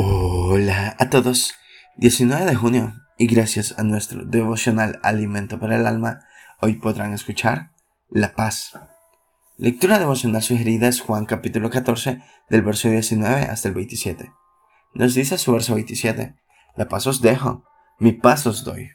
Hola a todos. 19 de junio y gracias a nuestro devocional Alimento para el Alma, hoy podrán escuchar La Paz. Lectura devocional sugerida es Juan capítulo 14 del verso 19 hasta el 27. Nos dice su verso 27, La paz os dejo, mi paz os doy.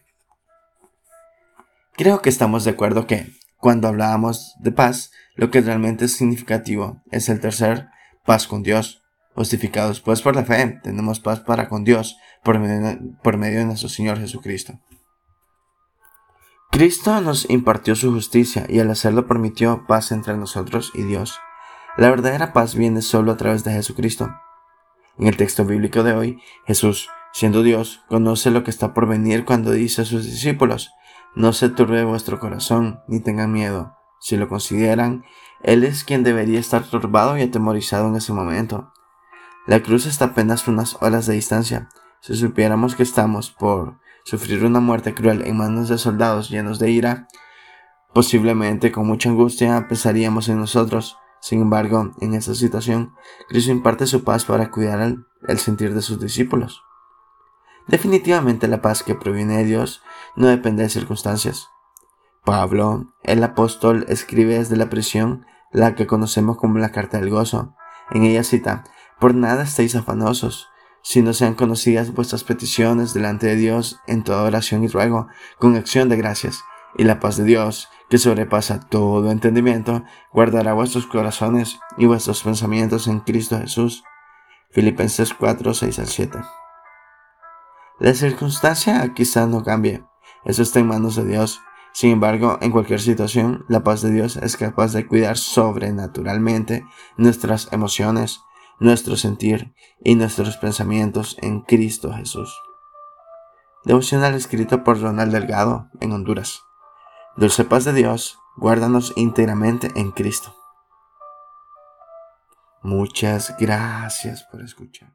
Creo que estamos de acuerdo que, cuando hablábamos de paz, lo que realmente es significativo es el tercer paz con Dios Justificados pues por la fe, tenemos paz para con Dios por medio, de nuestro Señor Jesucristo. Cristo nos impartió su justicia y al hacerlo permitió paz entre nosotros y Dios. La verdadera paz viene solo a través de Jesucristo. En el texto bíblico de hoy, Jesús, siendo Dios, conoce lo que está por venir cuando dice a sus discípulos, no se turbe vuestro corazón, ni tengan miedo. Si lo consideran, Él es quien debería estar turbado y atemorizado en ese momento. La cruz está apenas unas horas de distancia. Si supiéramos que estamos por sufrir una muerte cruel en manos de soldados llenos de ira, posiblemente con mucha angustia pensaríamos en nosotros. Sin embargo, en esta situación, Cristo imparte su paz para cuidar el, el sentir de sus discípulos. Definitivamente la paz que proviene de Dios no depende de circunstancias. Pablo, el apóstol, escribe desde la prisión la que conocemos como la Carta del Gozo. En ella cita, por nada estéis afanosos, sino sean conocidas vuestras peticiones delante de Dios en toda oración y ruego, con acción de gracias, y la paz de Dios, que sobrepasa todo entendimiento, guardará vuestros corazones y vuestros pensamientos en Cristo Jesús. Filipenses 4, 6 al 7. La circunstancia quizás no cambie, eso está en manos de Dios. Sin embargo, en cualquier situación, la paz de Dios es capaz de cuidar sobrenaturalmente nuestras emociones, nuestro sentir y nuestros pensamientos en Cristo Jesús. Devocional escrito por Ronald Delgado en Honduras. Dulce paz de Dios, guárdanos íntegramente en Cristo. Muchas gracias por escuchar.